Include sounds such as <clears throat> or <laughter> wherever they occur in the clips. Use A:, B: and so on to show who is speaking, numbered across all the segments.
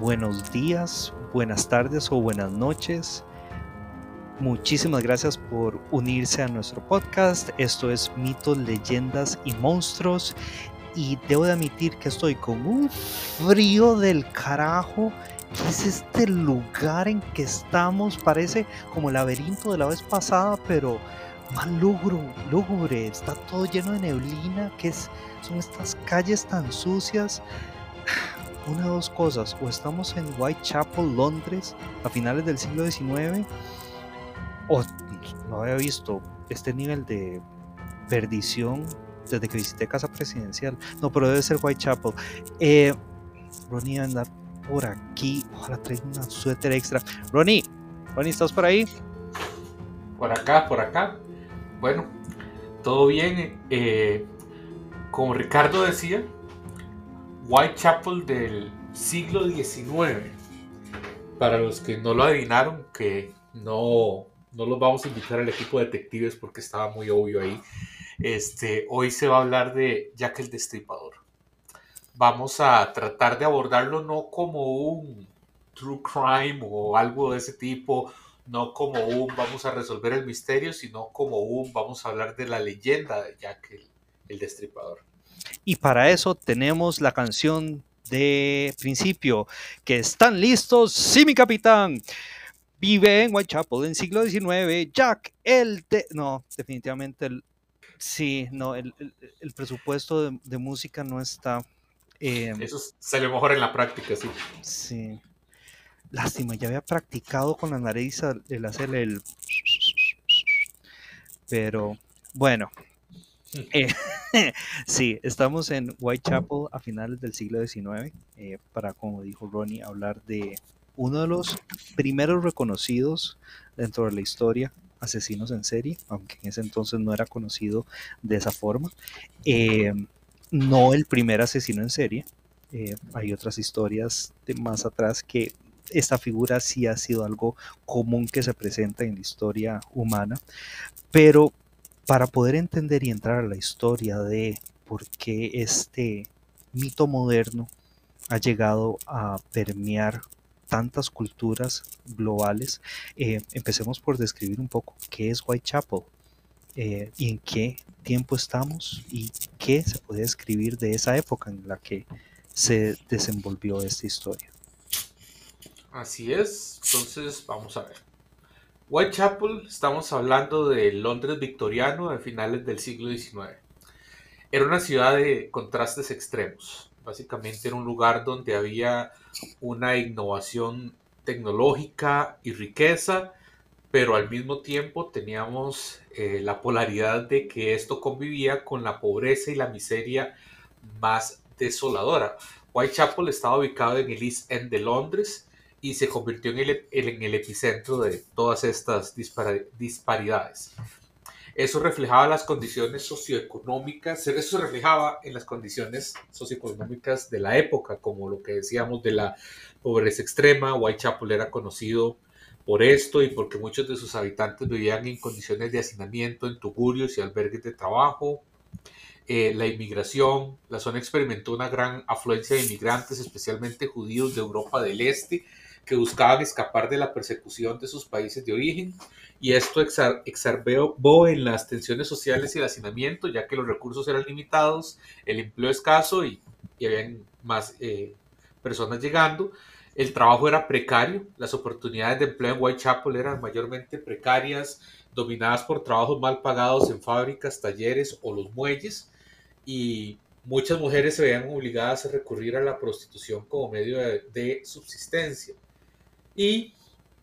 A: buenos días, buenas tardes o buenas noches. Muchísimas gracias por unirse a nuestro podcast. Esto es Mitos, Leyendas y Monstruos. Y debo de admitir que estoy con un frío del carajo. ¿Qué es este lugar en que estamos? Parece como el laberinto de la vez pasada, pero más lúgubre. Está todo lleno de neblina. ¿Qué es? son estas calles tan sucias? Una de dos cosas, o estamos en Whitechapel, Londres, a finales del siglo XIX, o no había visto este nivel de perdición desde que visité Casa Presidencial. No, pero debe ser Whitechapel. Eh, Ronnie anda por aquí. Ojalá traiga una suéter extra. Ronnie, Ronnie, ¿estás por ahí?
B: Por acá, por acá. Bueno, todo bien. Eh, como Ricardo decía, Whitechapel del siglo XIX. Para los que no lo adivinaron, que no, no los vamos a invitar al equipo de detectives porque estaba muy obvio ahí. Este, hoy se va a hablar de Jack el Destripador. Vamos a tratar de abordarlo no como un true crime o algo de ese tipo, no como un vamos a resolver el misterio, sino como un vamos a hablar de la leyenda de Jack el Destripador.
A: Y para eso tenemos la canción de principio, que están listos, sí mi capitán. Vive en Whitechapel en siglo XIX, Jack, el de... No, definitivamente el... Sí, no, el, presupuesto de, música no está...
B: Eh, eso sale mejor en la práctica, sí.
A: Sí. Lástima, ya había practicado con la nariz el hacer el... Pero bueno, eh, <laughs> sí, estamos en Whitechapel a finales del siglo XIX eh, para, como dijo Ronnie, hablar de uno de los primeros reconocidos dentro de la historia asesinos en serie, aunque en ese entonces no era conocido de esa forma. Eh, no el primer asesino en serie. hay otras historias de más atrás que esta figura sí ha sido algo común que se presenta en la historia humana, pero para poder entender y entrar a la historia de por qué este mito moderno ha llegado a permear tantas culturas globales, eh, empecemos por describir un poco qué es Whitechapel eh, y en qué tiempo estamos y qué se puede escribir de esa época en la que se desenvolvió esta historia.
B: Así es, entonces vamos a ver. Whitechapel, estamos hablando de Londres victoriano de finales del siglo XIX. Era una ciudad de contrastes extremos. Básicamente era un lugar donde había una innovación tecnológica y riqueza, pero al mismo tiempo teníamos eh, la polaridad de que esto convivía con la pobreza y la miseria más desoladora. Whitechapel estaba ubicado en el East End de Londres y se convirtió en el, en el epicentro de todas estas disparidades. Eso reflejaba las condiciones socioeconómicas, eso reflejaba en las condiciones socioeconómicas de la época, como lo que decíamos de la pobreza extrema. Whitechapel era conocido por esto y porque muchos de sus habitantes vivían en condiciones de hacinamiento, en tugurios y albergues de trabajo. Eh, la inmigración, la zona experimentó una gran afluencia de inmigrantes, especialmente judíos de Europa del Este, que buscaban escapar de la persecución de sus países de origen y esto exacerbó en las tensiones sociales y el hacinamiento, ya que los recursos eran limitados, el empleo escaso y, y habían más eh, personas llegando. El trabajo era precario, las oportunidades de empleo en Whitechapel eran mayormente precarias, dominadas por trabajos mal pagados en fábricas, talleres o los muelles, y muchas mujeres se veían obligadas a recurrir a la prostitución como medio de subsistencia. Y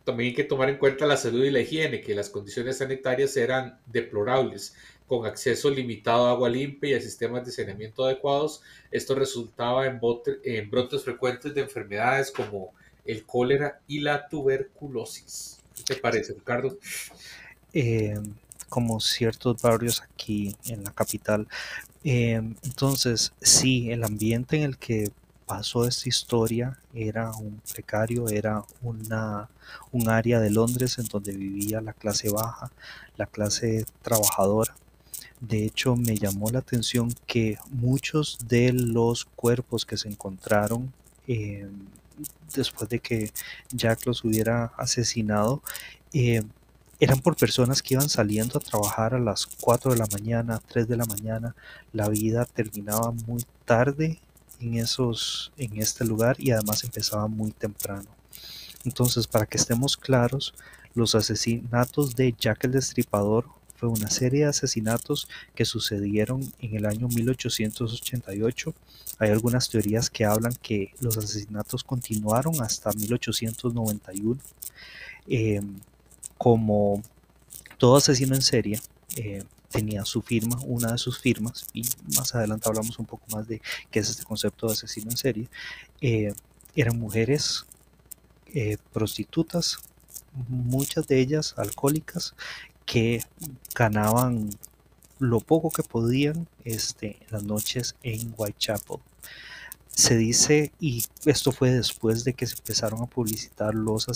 B: también hay que tomar en cuenta la salud y la higiene, que las condiciones sanitarias eran deplorables, con acceso limitado a agua limpia y a sistemas de saneamiento adecuados. Esto resultaba en, brotes frecuentes de enfermedades como el cólera y la tuberculosis. ¿Qué te parece, Ricardo?
A: Eh, como ciertos barrios aquí en la capital. Eh, entonces, sí, el ambiente en el que pasó esta historia era un precario, era una, un área de Londres en donde vivía la clase baja, la clase trabajadora. De hecho, me llamó la atención que muchos de los cuerpos que se encontraron eh, después de que Jack los hubiera asesinado, eh, eran por personas que iban saliendo a trabajar a las 4 de la mañana, 3 de la mañana. La vida terminaba muy tarde en, esos, en este lugar y además empezaba muy temprano. Entonces, para que estemos claros, los asesinatos de Jack el Destripador fue una serie de asesinatos que sucedieron en el año 1888. Hay algunas teorías que hablan que los asesinatos continuaron hasta 1891. Em, como todo asesino en serie, eh, tenía su firma, una de sus firmas, y más adelante hablamos un poco más de qué es este concepto de asesino en serie, eh, eran mujeres eh, prostitutas, muchas de ellas alcohólicas, que ganaban lo poco que podían este, las noches en Whitechapel. Se dice, y esto fue después de que se empezaron a publicitar los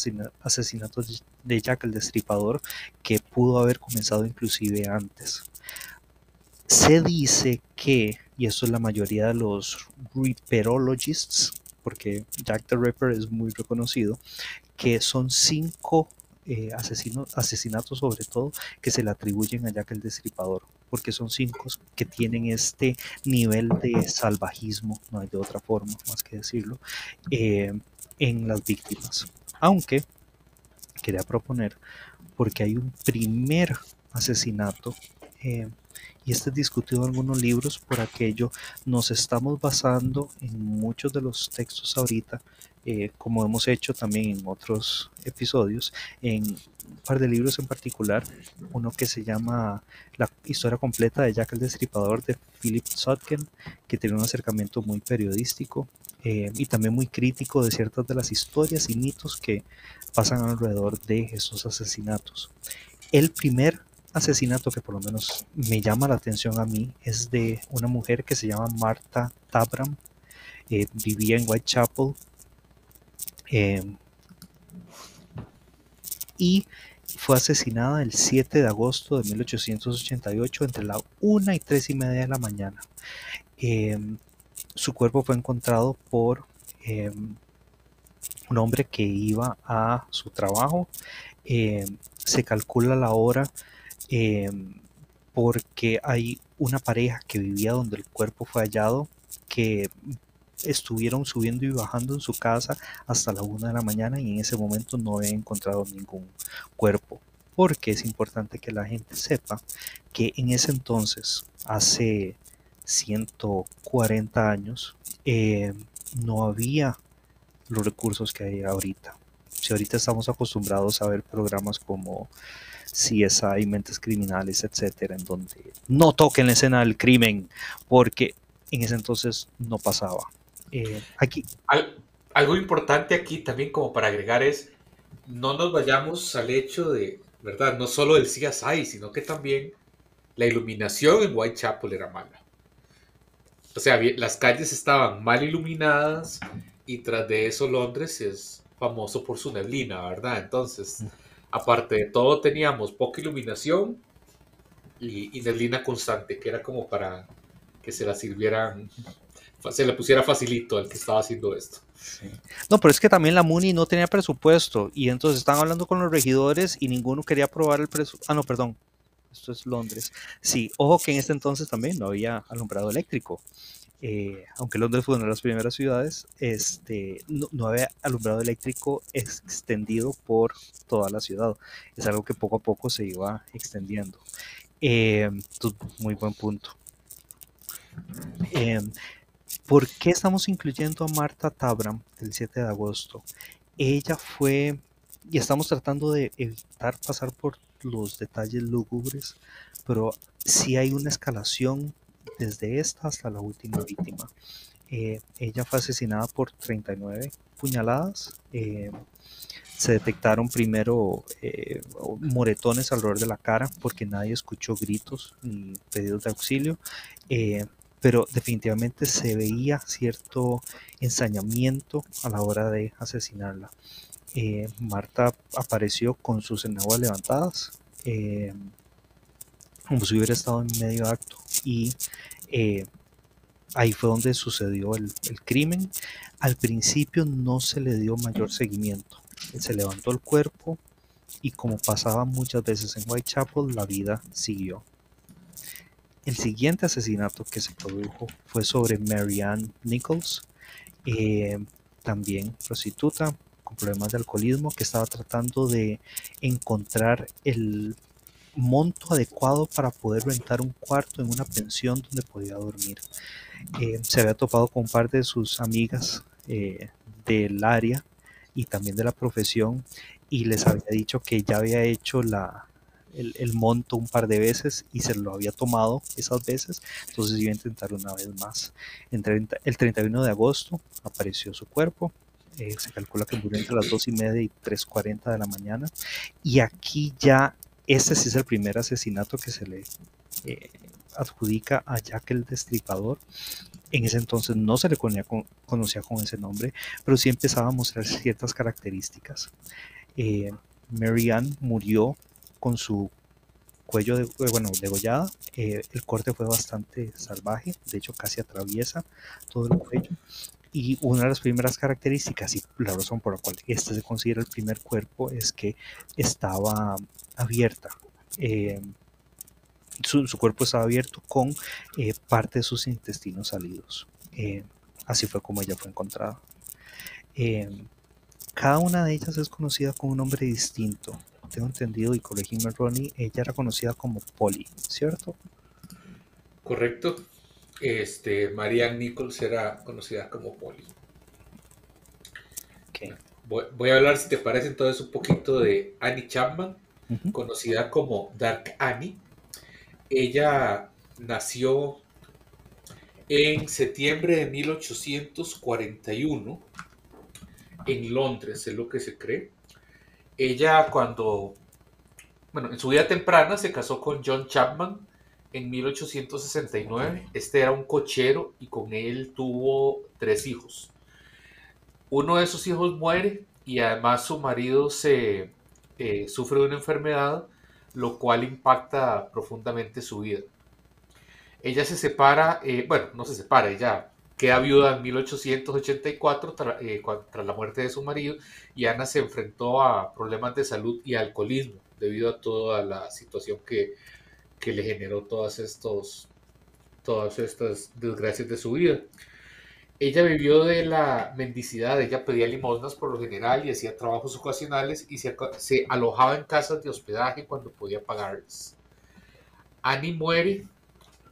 A: asesinatos de Jack el Destripador, que pudo haber comenzado inclusive antes. Se dice que, y esto es la mayoría de los Ripperologists, porque Jack the Ripper es muy reconocido, que son cinco eh, asesinatos sobre todo que se le atribuyen a Jack el Destripador, porque son cinco que tienen este nivel de salvajismo, no hay de otra forma más que decirlo, eh, en las víctimas. Aunque quería proponer, porque hay un primer asesinato, eh, y este es discutido en algunos libros, por aquello nos estamos basando en muchos de los textos ahorita eh, como hemos hecho también en otros episodios, en un par de libros en particular, uno que se llama La historia completa de Jack el Destripador de Philip Sutkin, que tiene un acercamiento muy periodístico eh, y también muy crítico de ciertas de las historias y mitos que pasan alrededor de esos asesinatos. El primer asesinato que por lo menos me llama la atención a mí es de una mujer que se llama Marta Tabram. Eh, vivía en Whitechapel, Em, y fue asesinada el 7 de agosto de 1888 entre la 1 y 3 y media de la mañana. Em, su cuerpo fue encontrado por em, un hombre que iba a su trabajo. se calcula la hora porque hay una pareja que vivía donde el cuerpo fue hallado que estuvieron subiendo y bajando en su casa hasta la una de la mañana y en ese momento no he encontrado ningún cuerpo. Porque es importante que la gente sepa que en ese entonces, hace 140 años, eh, no había los recursos que hay ahorita. Si ahorita estamos acostumbrados a ver programas como CSI, Mentes Criminales, etcétera, en donde no toquen la escena del crimen, porque en ese entonces no pasaba. Eh, aquí.
B: algo importante aquí también como para agregar es, no nos vayamos al hecho de, ¿verdad? No solo del CSI, sino que también la iluminación en Whitechapel era mala. O sea, las calles estaban mal iluminadas y tras de eso Londres es famoso por su neblina, ¿verdad? Entonces, aparte de todo, teníamos poca iluminación y, y neblina constante, que era como para que se la sirvieran se le pusiera facilito al que estaba haciendo esto.
A: No, pero es que también la MUNI no tenía presupuesto y entonces estaban hablando con los regidores y ninguno quería aprobar el presupuesto. Ah, no, perdón. Esto es Londres. Sí, ojo que en este entonces también no había alumbrado eléctrico. Eh, aunque Londres fue una de las primeras ciudades, este, no, había alumbrado eléctrico extendido por toda la ciudad. Es algo que poco a poco se iba extendiendo. Eh, muy buen punto. Eh, ¿Por qué estamos incluyendo a Marta Tabram el 7 de agosto? Ella fue, y estamos tratando de evitar pasar por los detalles lúgubres, pero sí hay una escalación desde esta hasta la última víctima. Eh, ella fue asesinada por 39 puñaladas. Eh, se detectaron primero eh, moretones alrededor de la cara porque nadie escuchó gritos ni pedidos de auxilio pero definitivamente se veía cierto ensañamiento a la hora de asesinarla. Eh, Marta apareció con sus enaguas levantadas, eh, como si hubiera estado en medio acto, y eh, ahí fue donde sucedió el, crimen. Al principio no se le dio mayor seguimiento. Se levantó el cuerpo y como pasaba muchas veces en Whitechapel, la vida siguió. El siguiente asesinato que se produjo fue sobre Marianne Nichols, eh, también prostituta con problemas de alcoholismo, que estaba tratando de encontrar el monto adecuado para poder rentar un cuarto en una pensión donde podía dormir. Eh, se había topado con un par de sus amigas eh, del área y también de la profesión y les había dicho que ya había hecho la, el, monto un par de veces y se lo había tomado esas veces, entonces iba a intentar una vez más. El 31 de agosto apareció su cuerpo, eh, se calcula que murió entre las 2 y media y 3.40 de la mañana y aquí ya este sí es el primer asesinato que se le eh, adjudica a Jack el Destripador. En ese entonces no se le conocía con, ese nombre, pero sí empezaba a mostrar ciertas características. Eh, murió con su cuello de, eh, bueno, degollada. Eh, el corte fue bastante salvaje, de hecho casi atraviesa todo el cuello. Y una de las primeras características, y la razón por la cual este se considera el primer cuerpo, es que estaba abierta. Eh, su, cuerpo estaba abierto con parte de sus intestinos salidos. así fue como ella fue encontrada. cada una de ellas es conocida con un nombre distinto tengo entendido, y corregime Ronnie, ella era conocida como Polly, ¿cierto?
B: Correcto. Este, Marianne Nichols era conocida como Polly. Voy, a hablar, si te parece, entonces un poquito de Annie Chapman, conocida como Dark Annie. Ella nació en septiembre de 1841 en Londres, es lo que se cree ella cuando, bueno, en su vida temprana se casó con John Chapman en 1869. Este era un cochero y con él tuvo tres hijos. Uno de esos hijos muere y además su marido se eh, sufre de una enfermedad, lo cual impacta profundamente su vida. Ella se separa, eh, bueno, no se separa, ella Queda viuda en 1884 eh, tras la muerte de su marido y Ana se enfrentó a problemas de salud y alcoholismo debido a toda la situación que, le generó todas, estos, todas estas desgracias de su vida. Ella vivió de la mendicidad, ella pedía limosnas por lo general y hacía trabajos ocasionales y se, se alojaba en casas de hospedaje cuando podía pagarles. Annie muere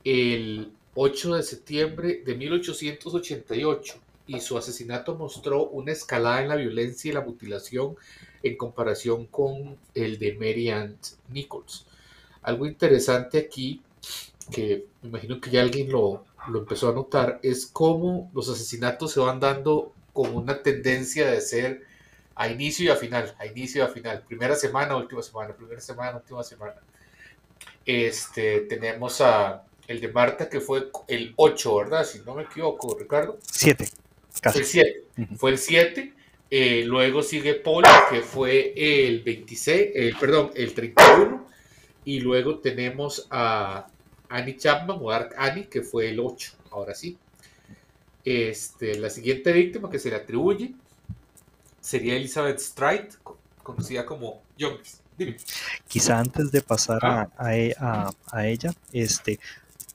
B: el 8 de septiembre de 1888 y su asesinato mostró una escalada en la violencia y la mutilación en comparación con el de Mary Ann Nichols. Algo interesante aquí, que me imagino que ya alguien lo, lo empezó a notar, es cómo los asesinatos se van dando con una tendencia de ser a inicio y a final, a inicio y a final, primera semana, última semana, primera semana, última semana. Este, tenemos a el de Marta, que fue el 8, ¿verdad? Si no me equivoco, Ricardo.
A: 7.
B: Fue el 7. Fue el 7. Eh, luego sigue Paul, que fue el 26, eh, perdón, el 31. Y luego tenemos a Annie Chapman o Dark Annie, que fue el 8. Ahora sí. Este, la siguiente víctima que se le atribuye sería Elizabeth Stride, conocida como Jones.
A: Quizá antes de pasar ah. a, e, a, a, ella, este,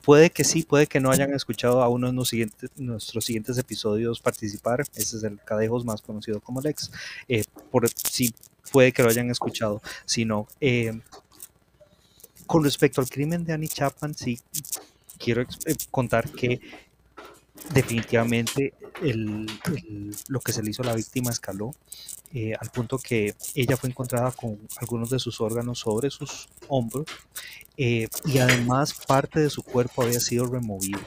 A: Puede que sí, puede que no hayan escuchado a uno de nuestros siguientes episodios participar. Ese es el Cadejos más conocido como Lex. Eh, por, sí, puede que lo hayan escuchado. Si no, eh, con respecto al crimen de Annie Chapman, sí quiero eh, contar que definitivamente lo que se le hizo a la víctima escaló al punto que ella fue encontrada con algunos de sus órganos sobre sus hombros eh, y además parte de su cuerpo había sido removido.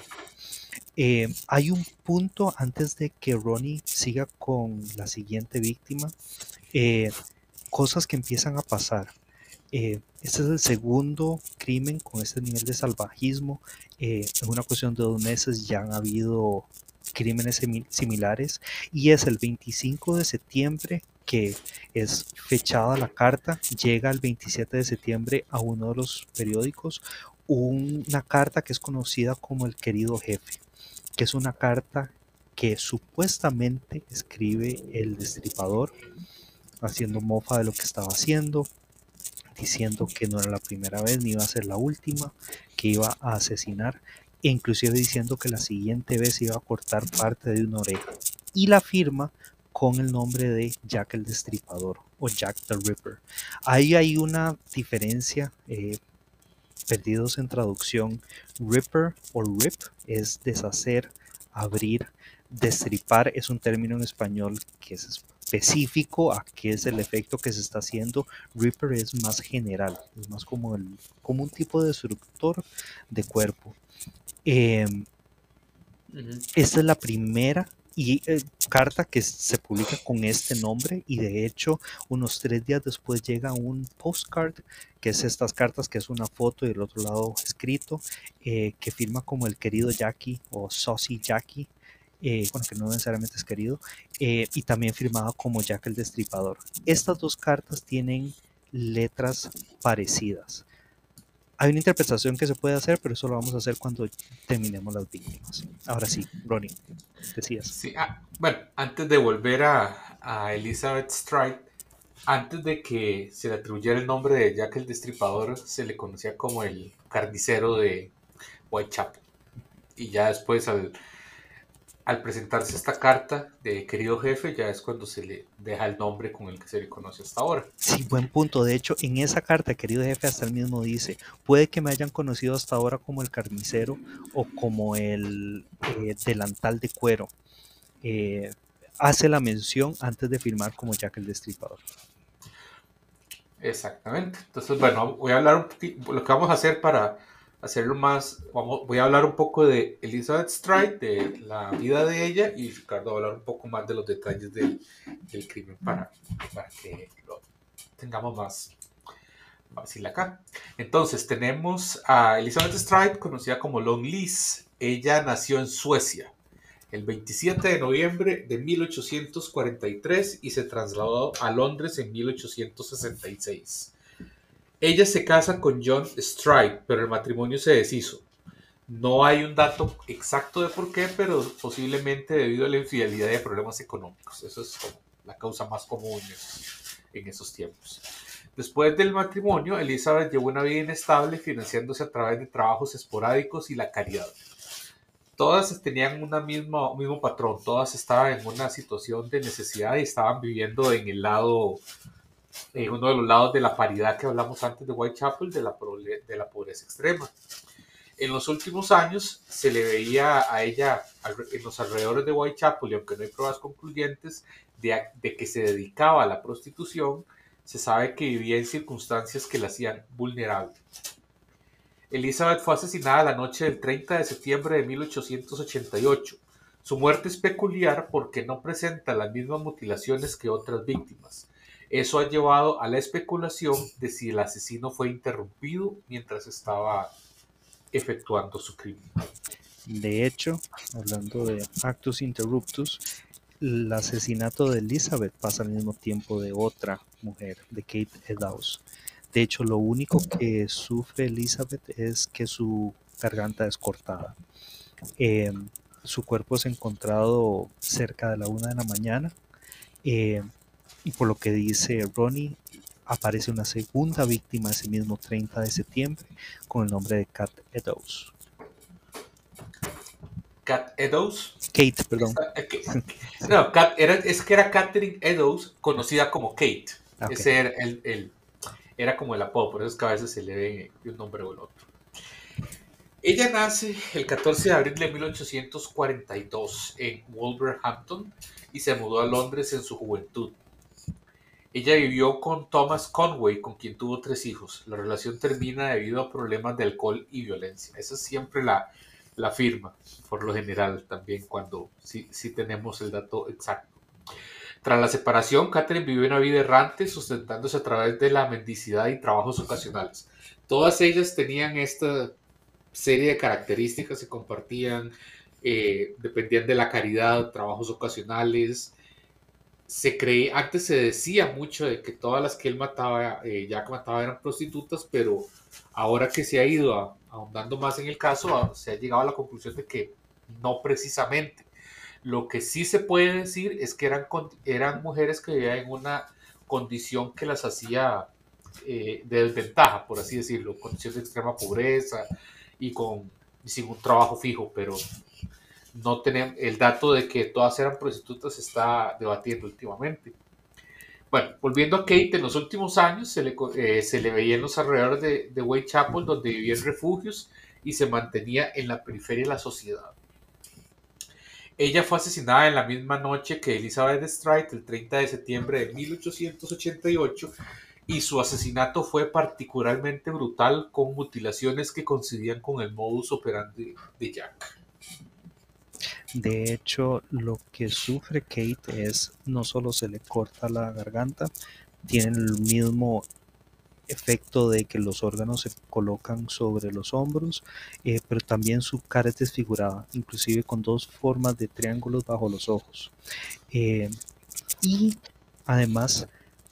A: Eh, hay un punto antes de que Ronnie siga con la siguiente víctima, eh, cosas que empiezan a pasar. Este es el segundo crimen con este nivel de salvajismo. en una cuestión de dos meses ya han habido crímenes similares. Y es el 25 de septiembre que es fechada la carta, llega el 27 de septiembre a uno de los periódicos, una carta que es conocida como el querido jefe, que es una carta que supuestamente escribe el destripador, haciendo mofa de lo que estaba haciendo, diciendo que no era la primera vez ni iba a ser la última, que iba a asesinar, e inclusive diciendo que la siguiente vez iba a cortar parte de una oreja. Y la firma con el nombre de Jack el Destripador o Jack the Ripper. Ahí hay una diferencia, eh, perdidos en traducción. Ripper o rip es deshacer, abrir. Destripar es un término en español que es específico a qué es el efecto que se está haciendo. Ripper es más general, es más como, el, como un tipo de destructor de cuerpo. Em, esta es la primera y eh, carta que se publica con este nombre y de hecho unos tres días después llega un postcard que es estas cartas que es una foto y el otro lado escrito eh, que firma como el querido Jackie o Saucy Jackie eh, bueno que no necesariamente es querido y también firmado como Jack el Destripador estas dos cartas tienen letras parecidas hay una interpretación que se puede hacer, pero eso lo vamos a hacer cuando terminemos las víctimas. Ahora sí, Ronnie, decías.
B: Ah, bueno, antes de volver a, Elizabeth Stride, antes de que se le atribuyera el nombre de Jack el Destripador, se le conocía como el carnicero de Whitechapel. Y ya después, al, al presentarse esta carta de querido jefe, ya es cuando se le deja el nombre con el que se le conoce hasta ahora.
A: Sí, buen punto. De hecho, en esa carta, querido jefe, hasta el mismo dice, puede que me hayan conocido hasta ahora como el carnicero o como el eh, delantal de cuero. Eh, hace la mención antes de firmar como Jack el Destripador.
B: Exactamente. Entonces, bueno, voy a hablar un poquito, lo que vamos a hacer para hacerlo más, vamos, voy a hablar un poco de Elizabeth Stride, de la vida de ella, y Ricardo va a hablar un poco más de los detalles del, del crimen para, para, que lo tengamos más fácil acá. Entonces tenemos a Elizabeth Stride, conocida como Long Liz. Ella nació en Suecia el 27 de noviembre de 1843 y se trasladó a Londres en 1866. Ella se casa con John Stride, pero el matrimonio se deshizo. No hay un dato exacto de por qué, pero posiblemente debido a la infidelidad y a problemas económicos. Eso es la causa más común en esos tiempos. Después del matrimonio, Elizabeth llevó una vida inestable, financiándose a través de trabajos esporádicos y la caridad. Todas tenían un mismo patrón, todas estaban en una situación de necesidad y estaban viviendo en el lado en uno de los lados de la paridad que hablamos antes de Whitechapel, de la, de la pobreza extrema. En los últimos años se le veía a ella en los alrededores de Whitechapel, y aunque no hay pruebas concluyentes de, de que se dedicaba a la prostitución, se sabe que vivía en circunstancias que la hacían vulnerable. Elizabeth fue asesinada la noche del 30 de septiembre de 1888. Su muerte es peculiar porque no presenta las mismas mutilaciones que otras víctimas. Eso ha llevado a la especulación de si el asesino fue interrumpido mientras estaba efectuando su crimen.
A: De hecho, hablando de actus interruptus, el asesinato de Elizabeth pasa al mismo tiempo de otra mujer, de Kate Eddowes. De hecho, lo único que sufre Elizabeth es que su garganta es cortada. Em, su cuerpo es encontrado cerca de la una de la mañana. Em, y por lo que dice Ronnie, aparece una segunda víctima ese mismo 30 de septiembre con el nombre de Kat Eddowes.
B: Kat Eddowes.
A: Kate, perdón. <laughs>
B: No, era, es que era Catherine Eddowes, conocida como Kate. Ese era, el, era como el apodo, por eso es que a veces se le ve un nombre o el otro. Ella nace el 14 de abril de 1842 en Wolverhampton y se mudó a Londres en su juventud. Ella vivió con Thomas Conway, con quien tuvo tres hijos. La relación termina debido a problemas de alcohol y violencia. Esa es siempre la, la firma, por lo general, también cuando sí, sí tenemos el dato exacto. Tras la separación, Catherine vivió una vida errante, sustentándose a través de la mendicidad y trabajos ocasionales. Todas ellas tenían esta serie de características, se compartían, eh, dependían de la caridad, trabajos ocasionales, se creía, antes se decía mucho de que todas las que él mataba, eh, ya que mataba eran prostitutas, pero ahora que se ha ido ahondando más en el caso, se ha llegado a la conclusión de que no precisamente. Lo que sí se puede decir es que eran, eran mujeres que vivían en una condición que las hacía eh, de desventaja, por así decirlo, condición de extrema pobreza y con sin un trabajo fijo, pero no tenemos el dato de que todas eran prostitutas se está debatiendo últimamente. Bueno, volviendo a Kate, en los últimos años se le, eh, se le veía en los alrededores de, de Whitechapel, donde vivía en refugios y se mantenía en la periferia de la sociedad. Ella fue asesinada en la misma noche que Elizabeth Stride, el 30 de septiembre de 1888, y su asesinato fue particularmente brutal con mutilaciones que coincidían con el modus operandi de Jack.
A: De hecho, lo que sufre Kate es no solo se le corta la garganta, tiene el mismo efecto de que los órganos se colocan sobre los hombros, eh, pero también su cara es desfigurada, inclusive con dos formas de triángulos bajo los ojos. Eh, y además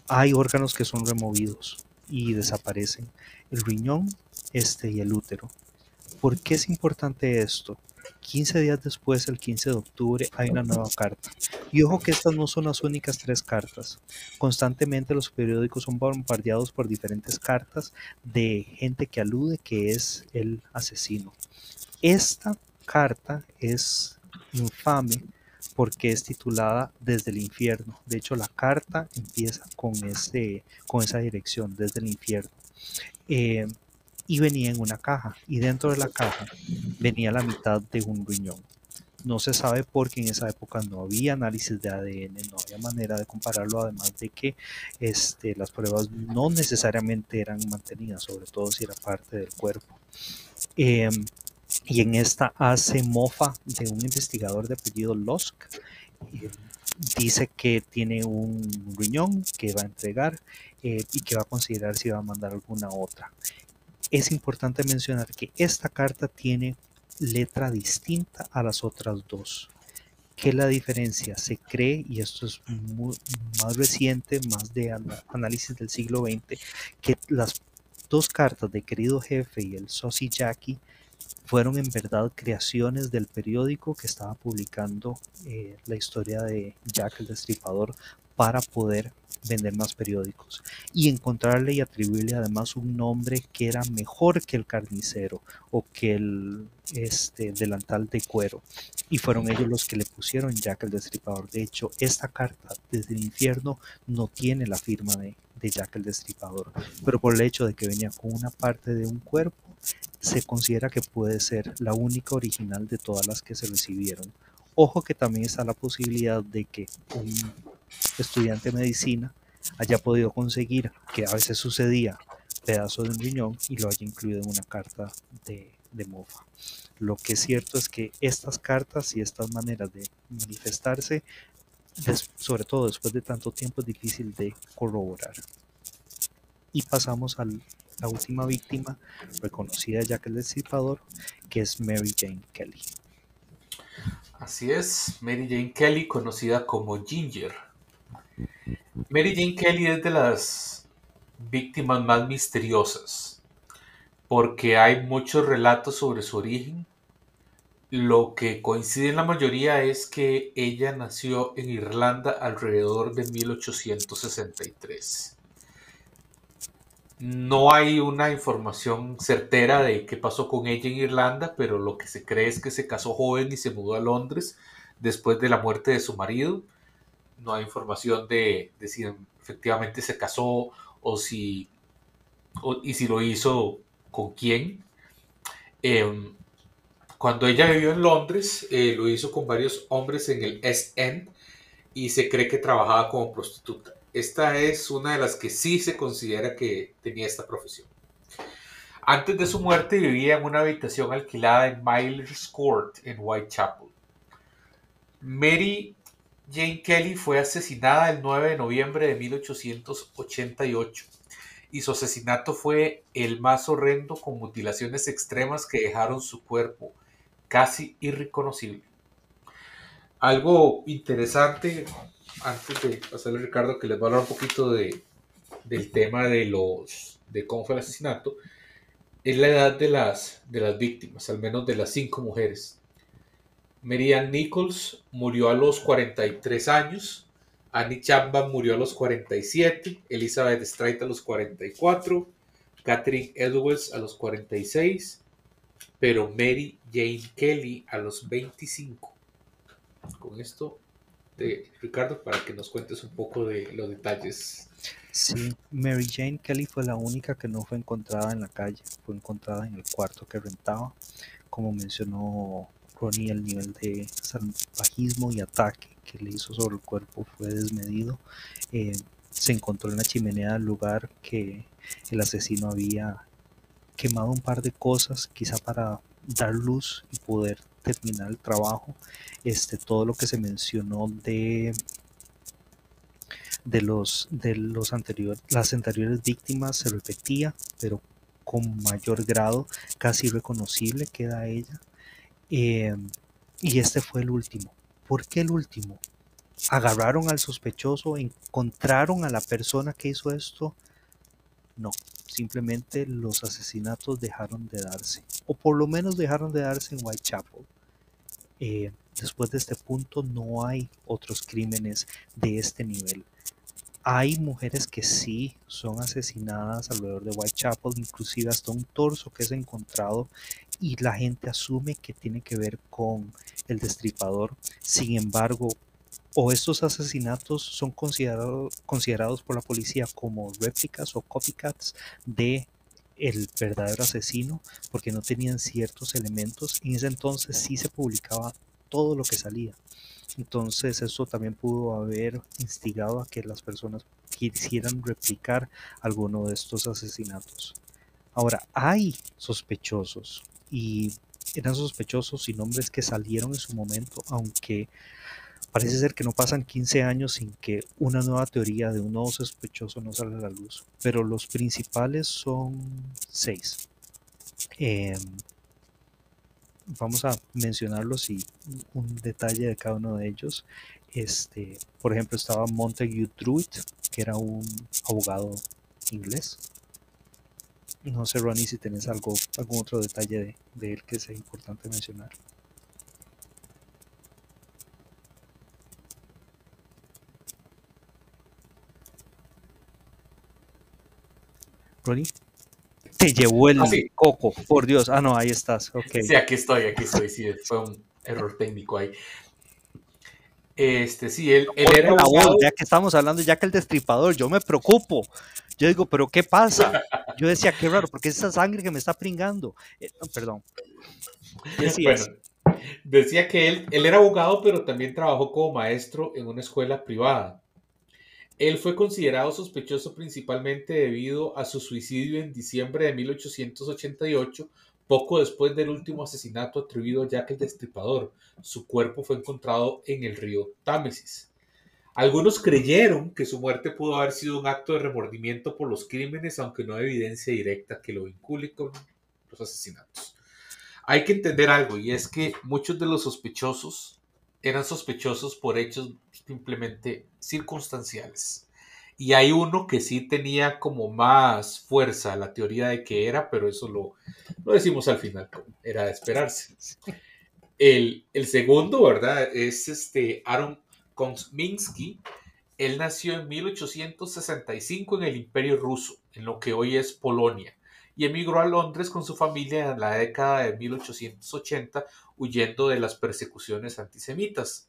A: hay órganos que son removidos y desaparecen, el riñón este y el útero. ¿Por qué es importante esto? 15 días después, el 15 de octubre, hay una nueva carta. Y ojo que estas no son las únicas tres cartas. Constantemente los periódicos son bombardeados por diferentes cartas de gente que alude que es el asesino. Esta carta es infame porque es titulada Desde el infierno. De hecho, la carta empieza con, ese, con esa dirección, desde el infierno. Eh, y venía en una caja y dentro de la caja venía la mitad de un riñón. No se sabe porque en esa época no había análisis de ADN, no había manera de compararlo, además de que este, las pruebas no necesariamente eran mantenidas, sobre todo si era parte del cuerpo. Em, y en esta hace mofa de un investigador de apellido Losk. Em, dice que tiene un riñón que va a entregar eh, y que va a considerar si va a mandar alguna otra es importante mencionar que esta carta tiene letra distinta a las otras dos. ¿Qué la diferencia? Se cree, y esto es más reciente, más de análisis del siglo XX, que las dos cartas de Querido Jefe y el Sosi Jackie fueron en verdad creaciones del periódico que estaba publicando eh, la historia de Jack el Destripador para poder vender más periódicos y encontrarle y atribuirle además un nombre que era mejor que el carnicero o que el este, delantal de cuero y fueron ellos los que le pusieron Jack el Destripador. De hecho, esta carta desde el infierno no tiene la firma de, de Jack el Destripador, pero por el hecho de que venía con una parte de un cuerpo, se considera que puede ser la única original de todas las que se recibieron. Ojo que también está la posibilidad de que un estudiante de medicina haya podido conseguir, que a veces sucedía, pedazo de un riñón y lo haya incluido en una carta de, mofa. Lo que es cierto es que estas cartas y estas maneras de manifestarse, sobre todo después de tanto tiempo, es difícil de corroborar. Y pasamos a la última víctima reconocida ya que el disipador, que es Mary Jane Kelly.
B: Así es, Mary Jane Kelly, conocida como Ginger Mary Jane Kelly es de las víctimas más misteriosas porque hay muchos relatos sobre su origen. Lo que coincide en la mayoría es que ella nació en Irlanda alrededor de 1863. No hay una información certera de qué pasó con ella en Irlanda, pero lo que se cree es que se casó joven y se mudó a Londres después de la muerte de su marido no hay información de, si efectivamente se casó o si, y si lo hizo con quién. Em, cuando ella vivió en Londres, eh, lo hizo con varios hombres en el East End y se cree que trabajaba como prostituta. Esta es una de las que sí se considera que tenía esta profesión. Antes de su muerte vivía en una habitación alquilada en Miller's Court en Whitechapel. Mary Jane Kelly fue asesinada el 9 de noviembre de 1888 y su asesinato fue el más horrendo con mutilaciones extremas que dejaron su cuerpo casi irreconocible. Algo interesante, antes de pasarle a Ricardo, que les voy a hablar un poquito de, del tema de, los, de cómo fue el asesinato, es la edad de las, de las víctimas, al menos de las cinco mujeres. Mary Nichols murió a los 43 años. Annie Chapman murió a los 47. Elizabeth Straight a los 44. Catherine Edwards a los 46. Pero Mary Jane Kelly a los 25. Con esto, Ricardo, para que nos cuentes un poco de los detalles.
A: Sí, Mary Jane Kelly fue la única que no fue encontrada en la calle, fue encontrada en el cuarto que rentaba. Como mencionó El nivel de salvajismo y ataque que le hizo sobre el cuerpo fue desmedido. Eh, se encontró en la chimenea del lugar que el asesino había quemado un par de cosas, quizá para dar luz y poder terminar el trabajo. Este, todo lo que se mencionó de de los de los anteriores las anteriores víctimas se repetía pero con mayor grado casi reconocible queda ella eh, y este fue el último ¿por qué el último? agarraron al sospechoso encontraron a la persona que hizo esto no simplemente los asesinatos dejaron de darse o por lo menos dejaron de darse en Whitechapel eh, después de este punto no hay otros crímenes de este nivel. Hay mujeres que sí son asesinadas alrededor de Whitechapel, inclusive hasta un torso que es encontrado y la gente asume que tiene que ver con el destripador. Sin embargo, o estos asesinatos son considerados por la policía como réplicas o copycats de el verdadero asesino porque no tenían ciertos elementos. En ese entonces sí se publicaba todo lo que salía. Entonces eso también pudo haber instigado a que las personas quisieran replicar alguno de estos asesinatos. Ahora, hay sospechosos y eran sospechosos y nombres que salieron en su momento, aunque parece ser que no pasan 15 años sin que una nueva teoría de un nuevo sospechoso no salga a la luz. Pero los principales son seis. Em, vamos a mencionarlos y un detalle de cada uno de ellos. Este, por ejemplo, estaba Montague Druid, que era un abogado inglés. No sé, Ronnie, si tenés algo, algún otro detalle de, él que sea importante mencionar. Ronnie te llevó el ah, coco, por Dios. Ah, no, ahí estás. Okay.
B: Sí, aquí estoy, aquí estoy. Sí, fue un error técnico ahí. Este, sí, él, él era.
A: La voz, ya que estamos hablando, ya que el destripador, yo me preocupo. Yo digo, ¿pero qué pasa? Yo decía, qué raro, porque es esa sangre que me está pringando. Eh, perdón.
B: Bueno, decía que él, él era abogado, pero también trabajó como maestro en una escuela privada. Él fue considerado sospechoso principalmente debido a su suicidio en diciembre de 1888, poco después del último asesinato atribuido a Jack el Destripador. Su cuerpo fue encontrado en el río Támesis. Algunos creyeron que su muerte pudo haber sido un acto de remordimiento por los crímenes, aunque no hay evidencia directa que lo vincule con los asesinatos. Hay que entender algo, y es que muchos de los sospechosos eran sospechosos por hechos simplemente circunstanciales. Y hay uno que sí tenía como más fuerza la teoría de que era, pero eso lo, lo decimos al final, era de esperarse. El, el, segundo, ¿verdad? Es este Aaron Kosminski. Él nació en 1865 en el Imperio Ruso, en lo que hoy es Polonia y emigró a Londres con su familia en la década de 1880 huyendo de las persecuciones antisemitas.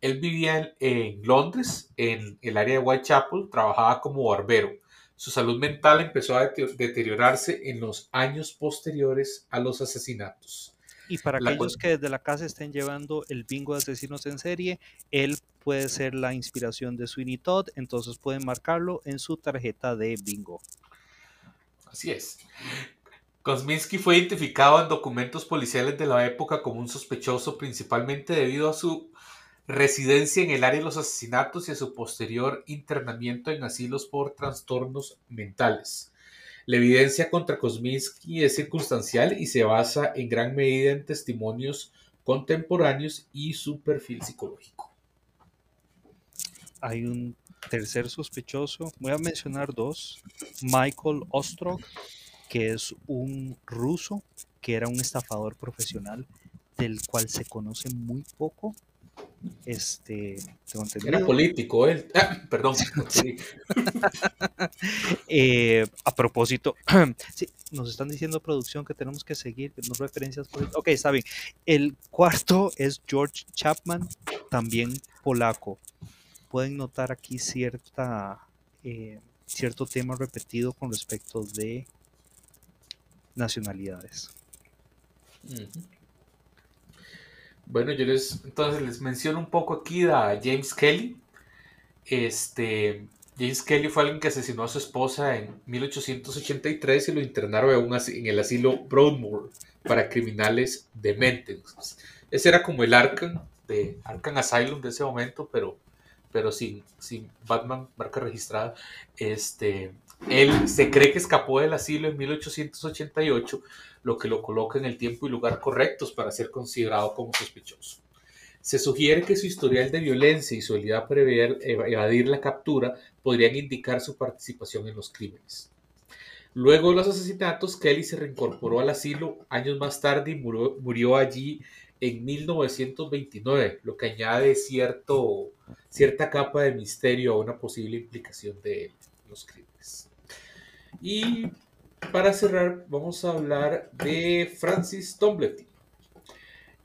B: Él vivía en, Londres, en el área de Whitechapel, trabajaba como barbero. Su salud mental empezó a deteriorarse en los años posteriores a los asesinatos.
A: Y para aquellos que desde la casa estén llevando el bingo de asesinos en serie, él puede ser la inspiración de Sweeney Todd, entonces pueden marcarlo en su tarjeta de bingo.
B: Así es. Kosminski fue identificado en documentos policiales de la época como un sospechoso principalmente debido a su residencia en el área de los asesinatos y a su posterior internamiento en asilos por trastornos mentales. La evidencia contra Kosminski es circunstancial y se basa en gran medida en testimonios contemporáneos y su perfil psicológico.
A: Hay un tercer sospechoso, voy a mencionar dos, Michael Ostrog, que es un ruso que era un estafador profesional. del cual se conoce muy poco. Este,
B: Era político él. Ah, <clears throat> perdón. <laughs>
A: Eh, a propósito, <clears throat> sí, nos están diciendo producción que tenemos que seguir, no referencias. Ok, está bien. El cuarto es George Chapman, también polaco. Pueden notar aquí cierta, eh, cierto tema repetido con respecto de nacionalidades.
B: Bueno, yo les entonces les menciono un poco aquí a James Kelly. Este James Kelly fue alguien que asesinó a su esposa en 1883 y lo internaron en, el asilo Broadmoor para criminales dementes. Ese era como el Arkham de Arkham Asylum de ese momento, pero, pero sin, sin Batman, marca registrada. Este, él se cree que escapó del asilo en 1888, lo que lo coloca en el tiempo y lugar correctos para ser considerado como sospechoso. Se sugiere que su historial de violencia y su habilidad para evadir la captura podrían indicar su participación en los crímenes. Luego de los asesinatos, Kelly se reincorporó al asilo años más tarde y murió, allí en 1929, lo que añade cierto, cierta capa de misterio a una posible implicación de los crímenes. Y para cerrar, vamos a hablar de Francis Tombleton.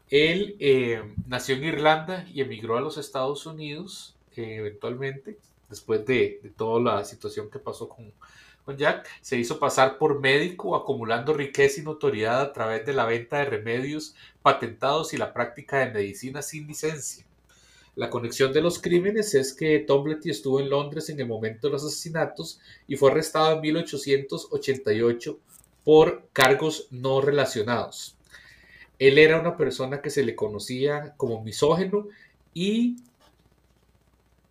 B: Él eh, nació en Irlanda y emigró a los Estados Unidos eh, eventualmente, después de, toda la situación que pasó con, Jack. Se hizo pasar por médico, acumulando riqueza y notoriedad a través de la venta de remedios patentados y la práctica de medicina sin licencia. La conexión de los crímenes es que Tombleton estuvo en Londres en el momento de los asesinatos y fue arrestado en 1888 por cargos no relacionados. Él era una persona que se le conocía como misógeno y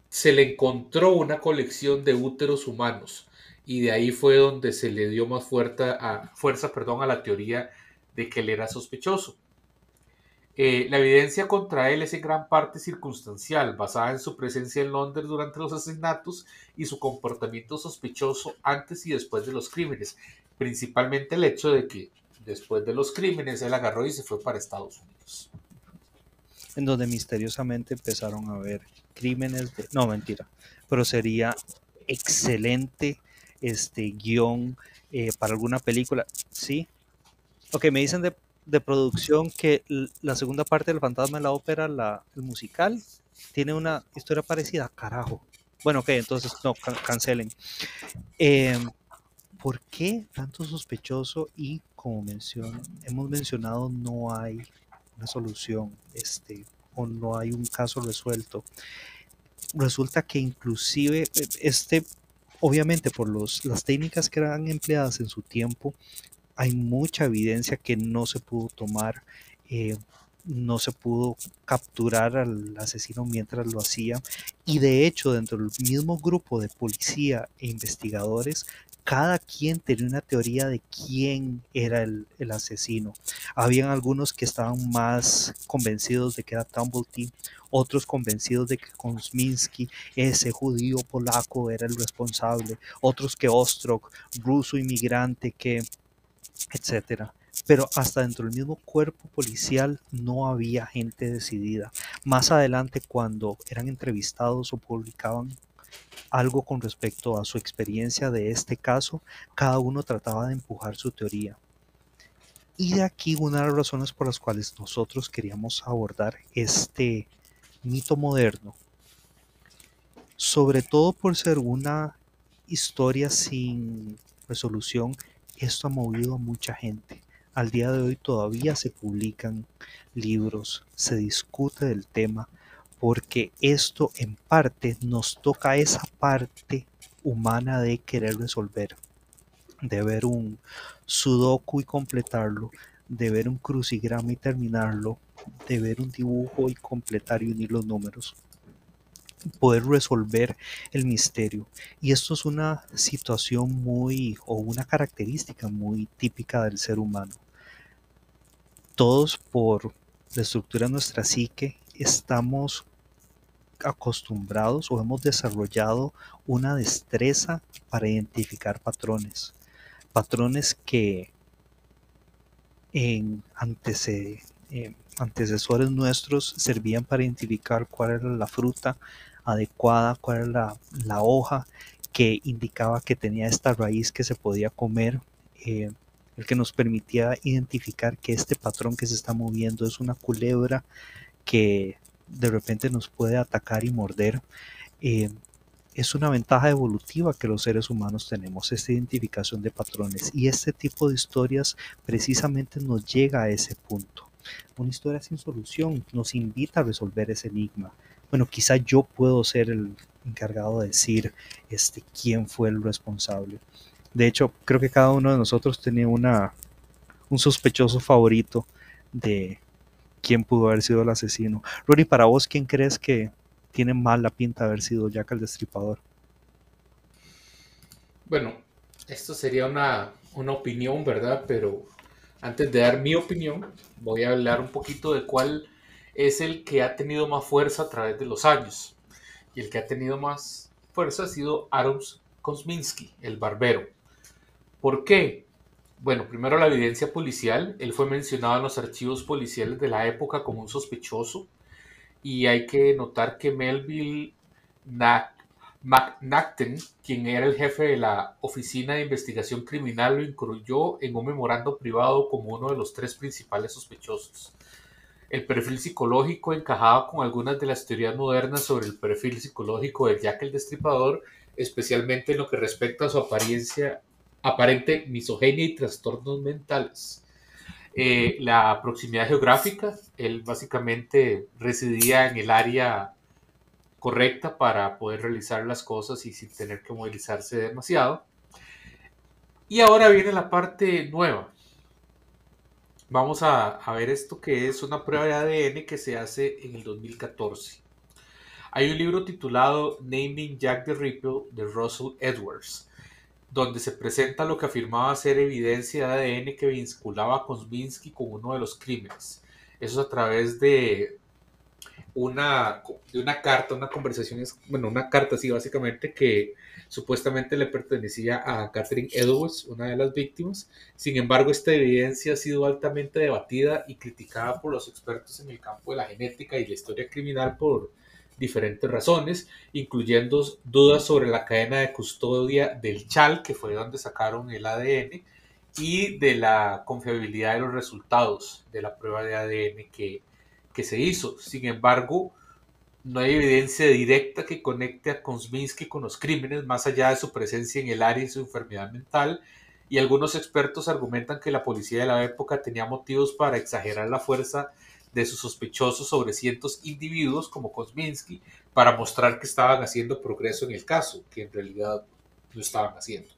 B: se le encontró una colección de úteros humanos y de ahí fue donde se le dio más fuerza a, fuerza, perdón, a la teoría de que él era sospechoso. Eh, la evidencia contra él es en gran parte circunstancial, basada en su presencia en Londres durante los asesinatos y su comportamiento sospechoso antes y después de los crímenes, principalmente el hecho de que después de los crímenes, él agarró y se fue para Estados Unidos.
A: En donde misteriosamente empezaron a haber crímenes de... No, mentira. Pero sería excelente este guion eh, para alguna película. Sí. Ok, me dicen de, producción que la segunda parte del Fantasma de la Ópera, la, el musical, tiene una historia parecida. Carajo. Bueno, ok, entonces no, cancelen. Eh, ¿Por qué tanto sospechoso? Y como hemos mencionado, no hay una solución este, o no hay un caso resuelto. Resulta que inclusive eh, este, obviamente por los, las técnicas que eran empleadas en su tiempo, hay mucha evidencia que no se pudo tomar eh, no se pudo capturar al asesino mientras lo hacía. Y de hecho dentro del mismo grupo de policía e investigadores cada quien tenía una teoría de quién era el, asesino. Habían algunos que estaban más convencidos de que era Tumbleton, otros convencidos de que Kosminski, ese judío polaco, era el responsable, otros que Ostrok, ruso inmigrante, que etcétera pero hasta dentro del mismo cuerpo policial no había gente decidida. Más adelante, cuando eran entrevistados o publicaban algo con respecto a su experiencia de este caso, cada uno trataba de empujar su teoría. Y de aquí una de las razones por las cuales nosotros queríamos abordar este mito moderno, sobre todo por ser una historia sin resolución, esto ha movido a mucha gente. Al día de hoy todavía se publican libros, se discute del tema, porque esto en parte nos toca esa parte humana de querer resolver, de ver un sudoku y completarlo, de ver un crucigrama y terminarlo, de ver un dibujo y completar y unir los números poder resolver el misterio. Y esto es una situación muy o una característica muy típica del ser humano. Todos por la estructura de nuestra psique estamos acostumbrados o hemos desarrollado una destreza para identificar patrones. Patrones que en, eh, antecesores nuestros servían para identificar cuál era la fruta adecuada, cuál era la, la hoja que indicaba que tenía esta raíz que se podía comer, eh, el que nos permitía identificar que este patrón que se está moviendo es una culebra que de repente nos puede atacar y morder. Eh, es una ventaja evolutiva que los seres humanos tenemos, esta identificación de patrones. Y este tipo de historias precisamente nos llega a ese punto. Una historia sin solución nos invita a resolver ese enigma. Bueno, quizá yo puedo ser el encargado de decir este, quién fue el responsable. De hecho, creo que cada uno de nosotros tenía una, un sospechoso favorito de quién pudo haber sido el asesino. Rory, para vos, ¿quién crees que tiene mal la pinta de haber sido Jack el Destripador?
B: Bueno, esto sería una, una opinión, ¿verdad? Pero antes de dar mi opinión, voy a hablar un poquito de cuál es el que ha tenido más fuerza a través de los años. Y el que ha tenido más fuerza ha sido Aaron Kosminski, el barbero. ¿Por qué? Bueno, primero la evidencia policial. Él fue mencionado en los archivos policiales de la época como un sospechoso. Y hay que notar que Melville McNacton, quien era el jefe de la Oficina de Investigación Criminal, lo incluyó en un memorando privado como uno de los tres principales sospechosos. El perfil psicológico encajaba con algunas de las teorías modernas sobre el perfil psicológico de Jack el Destripador, especialmente en lo que respecta a su apariencia, aparente misoginia y trastornos mentales. Eh, la proximidad geográfica, él básicamente residía en el área correcta para poder realizar las cosas y sin tener que movilizarse demasiado. Y ahora viene la parte nueva, Vamos a, ver esto que es una prueba de ADN que se hace en el 2014. Hay un libro titulado Naming Jack the Ripple de Russell Edwards, donde se presenta lo que afirmaba ser evidencia de ADN que vinculaba a Kosminski con uno de los crímenes. Eso es a través de una, de una carta, una conversación, bueno, una carta así básicamente que supuestamente le pertenecía a Catherine Edwards, una de las víctimas. Sin embargo, esta evidencia ha sido altamente debatida y criticada por los expertos en el campo de la genética y la historia criminal por diferentes razones, incluyendo dudas sobre la cadena de custodia del CHAL, que fue donde sacaron el ADN, y de la confiabilidad de los resultados de la prueba de ADN que, que se hizo. Sin embargo, no hay evidencia directa que conecte a Kosminski con los crímenes, más allá de su presencia en el área y su enfermedad mental, y algunos expertos argumentan que la policía de la época tenía motivos para exagerar la fuerza de sus sospechosos sobre cientos individuos como Kosminski para mostrar que estaban haciendo progreso en el caso, que en realidad no estaban haciendo.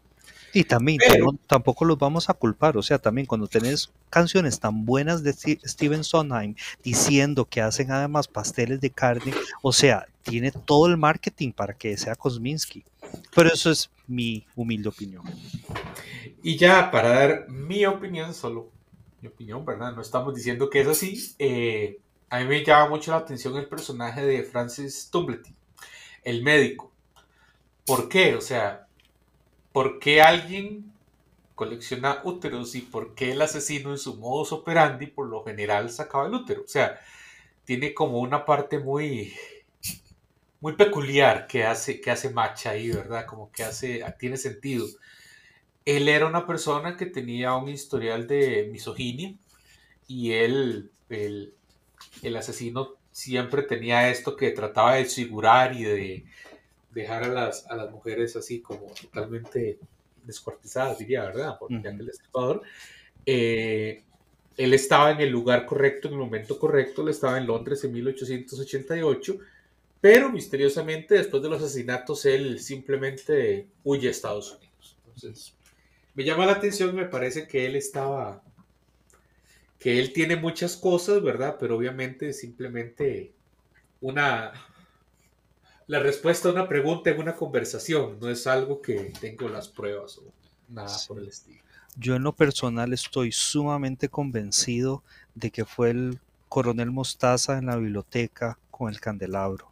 A: Y también tampoco los vamos a culpar, o sea, también cuando tenés canciones tan buenas de Steven Sondheim diciendo que hacen además pasteles de carne, o sea, tiene todo el marketing para que sea Kosminski. Pero eso es mi humilde opinión.
B: Y ya para dar mi opinión, solo opinión, ¿verdad? No estamos diciendo que es así. Eh, a mí me llama mucho la atención el personaje de Francis Tumbleton, el médico. ¿Por qué? O sea, ¿por qué alguien colecciona úteros y por qué el asesino en su modus operandi por lo general sacaba el útero? O sea, tiene como una parte muy muy peculiar que hace que hace match ahí, ¿verdad? Como que hace tiene sentido. Él era una persona que tenía un historial de misoginia y él el, el asesino siempre tenía esto que trataba de desfigurar y de dejar a las, a las mujeres así como totalmente descuartizadas, diría, ¿verdad? Por el Destripador. Eh, él estaba en el lugar correcto, en el momento correcto, él estaba en Londres en 1888, pero misteriosamente después de los asesinatos él simplemente huye a Estados Unidos. Entonces, me llama la atención, me parece que él estaba, que él tiene muchas cosas, ¿verdad? Pero obviamente simplemente una, la respuesta a una pregunta en una conversación, no es algo que tengo las pruebas o nada por el estilo.
A: Yo en lo personal estoy sumamente convencido de que fue el coronel Mostaza en la biblioteca con el candelabro.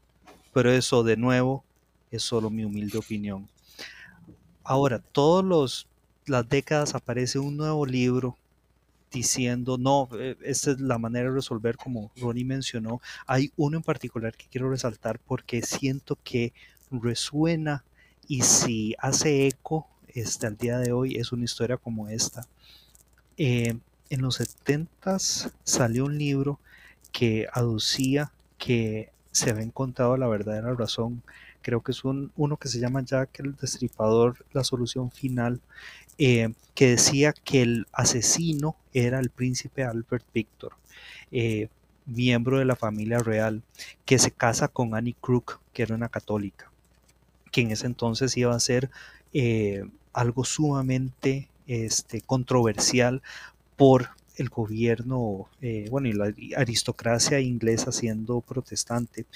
A: Pero eso de nuevo es solo mi humilde opinión. Ahora, todas las décadas aparece un nuevo libro diciendo, no, eh, esta es la manera de resolver como Ronnie mencionó. Hay uno en particular que quiero resaltar porque siento que resuena y si hace eco este, al día de hoy es una historia como esta. Eh, en los 70 salió un libro que aducía que se había encontrado la verdadera razón. Creo que es un, uno que se llama Jack el Destripador, la solución final, eh, que decía que el asesino era el príncipe Albert Victor, eh, miembro de la familia real, que se casa con Annie Crook, que era una católica, que en ese entonces iba a ser eh, algo sumamente este, controversial por el gobierno, eh, bueno, y la aristocracia inglesa siendo protestante,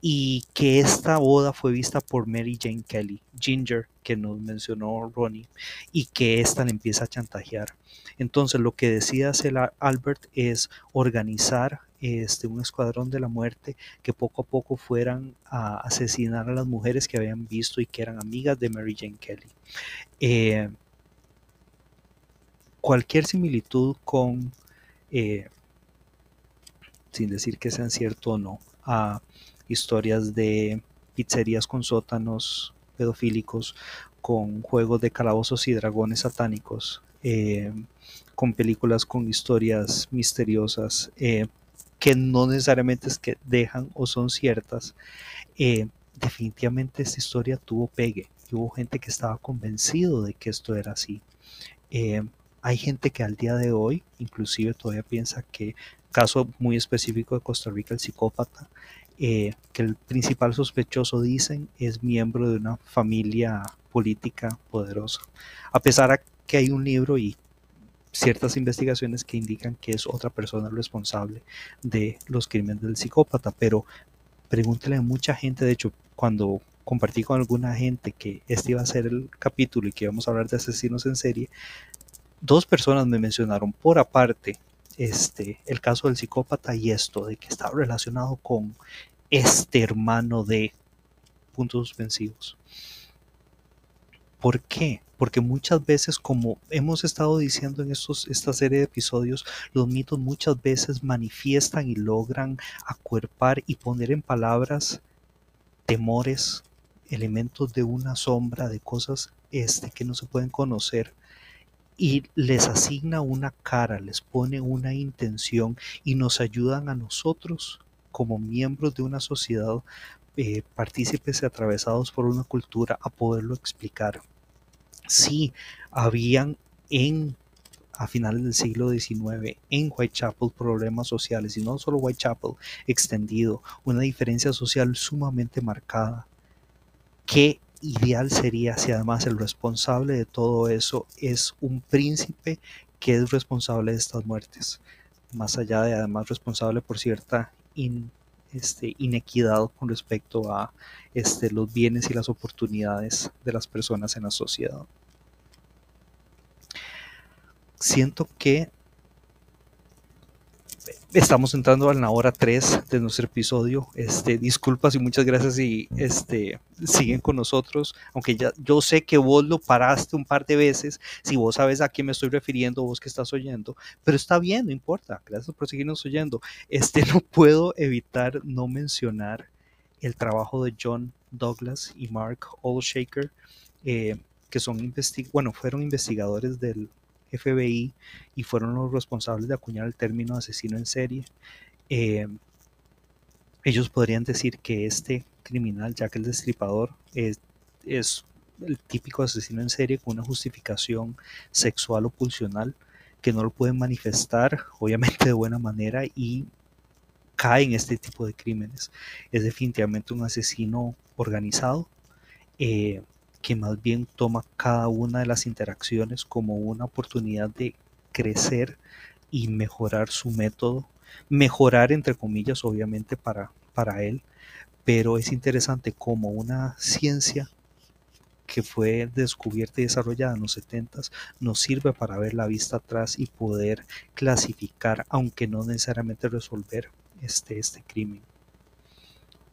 A: y que esta boda fue vista por Mary Jane Kelly, Ginger, que nos mencionó Ronnie, y que esta le empieza a chantajear. Entonces, lo que decide hacer Albert es organizar este, un escuadrón de la muerte que poco a poco fueran a asesinar a las mujeres que habían visto y que eran amigas de Mary Jane Kelly. Eh, cualquier similitud con, eh, sin decir que sean cierto o no, a historias de pizzerías con sótanos pedofílicos, con juegos de calabozos y dragones satánicos, eh, con películas con historias misteriosas eh, que no necesariamente es que dejan o son ciertas. definitivamente esta historia tuvo pegue hubo gente que estaba convencido de que esto era así. Hay gente que al día de hoy inclusive todavía piensa que, caso muy específico de Costa Rica, el psicópata, eh, que el principal sospechoso, dicen, es miembro de una familia política poderosa. A pesar de que hay un libro y ciertas investigaciones que indican que es otra persona responsable de los crímenes del psicópata, pero pregúntele a mucha gente, de hecho, cuando compartí con alguna gente que este iba a ser el capítulo y que íbamos a hablar de asesinos en serie, dos personas me mencionaron por aparte este, el caso del psicópata y esto, de que estaba relacionado con este hermano de puntos suspensivos. ¿Por qué? Porque muchas veces, como hemos estado diciendo en estos, esta serie de episodios, los mitos muchas veces manifiestan y logran acuerpar y poner en palabras temores, elementos de una sombra, de cosas este, que no se pueden conocer y les asigna una cara, les pone una intención y nos ayudan a nosotros como miembros de una sociedad, eh, partícipes atravesados por una cultura, a poderlo explicar. Sí, habían en a finales del siglo XIX en Whitechapel problemas sociales y no solo Whitechapel extendido, una diferencia social sumamente marcada que ideal sería si además el responsable de todo eso es un príncipe que es responsable de estas muertes, más allá de además responsable por cierta este, inequidad con respecto a este, los bienes y las oportunidades de las personas en la sociedad. Siento que estamos entrando a la hora 3 de nuestro episodio. Este, disculpas y muchas gracias si este, siguen con nosotros. Aunque ya yo sé que vos lo paraste un par de veces, si vos sabes a quién me estoy refiriendo, vos que estás oyendo, pero está bien, no importa. Gracias por seguirnos oyendo. Este, no puedo evitar no mencionar el trabajo de John Douglas y Mark Olshaker, eh, que son bueno, fueron investigadores del FBI y fueron los responsables de acuñar el término asesino en serie. Eh, ellos podrían decir que este criminal, Jack el Destripador, es, es el típico asesino en serie con una justificación sexual o pulsional que no lo pueden manifestar, obviamente de buena manera, y cae en este tipo de crímenes. Es definitivamente un asesino organizado. Eh, que más bien toma cada una de las interacciones como una oportunidad de crecer y mejorar su método, mejorar entre comillas obviamente para, para él, pero es interesante como una ciencia que fue descubierta y desarrollada en los 70 nos sirve para ver la vista atrás y poder clasificar, aunque no necesariamente resolver este, este crimen.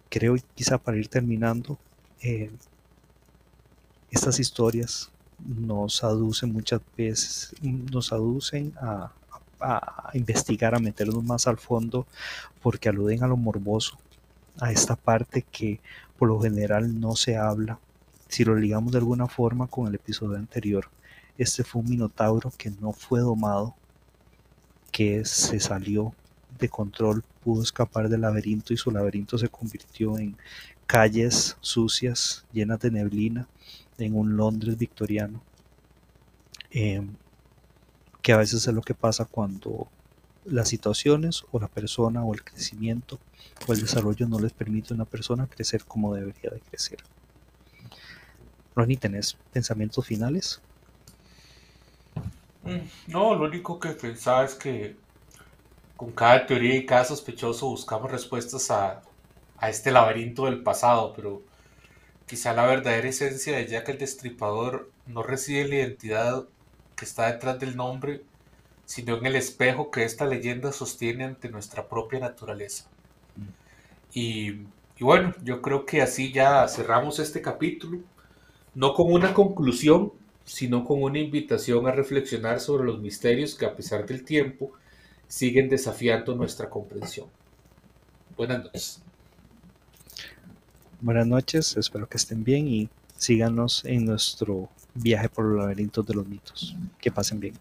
A: Creo quizá para ir terminando, eh, estas historias nos aducen muchas veces, nos aducen a, a investigar, a meternos más al fondo, porque aluden a lo morboso, a esta parte que por lo general no se habla. Si lo ligamos de alguna forma con el episodio anterior, este fue un minotauro que no fue domado, que se salió de control, pudo escapar del laberinto y su laberinto se convirtió en calles sucias, llenas de neblina, en un Londres victoriano. Em, que a veces es lo que pasa cuando las situaciones o la persona o el crecimiento o el desarrollo no les permite a una persona crecer como debería de crecer. Ronnie, ¿tenés pensamientos finales?
B: Mm, no, lo único que pensaba es que con cada teoría y cada sospechoso buscamos respuestas a, a este laberinto del pasado, pero quizá la verdadera esencia de Jack el Destripador no reside en la identidad que está detrás del nombre, sino en el espejo que esta leyenda sostiene ante nuestra propia naturaleza. Mm. Y, y bueno, yo creo que así ya cerramos este capítulo, no con una conclusión, sino con una invitación a reflexionar sobre los misterios que a pesar del tiempo siguen desafiando nuestra comprensión. Buenas noches.
A: Buenas noches, espero que estén bien y síganos en nuestro viaje por los laberintos de los mitos. Que pasen bien.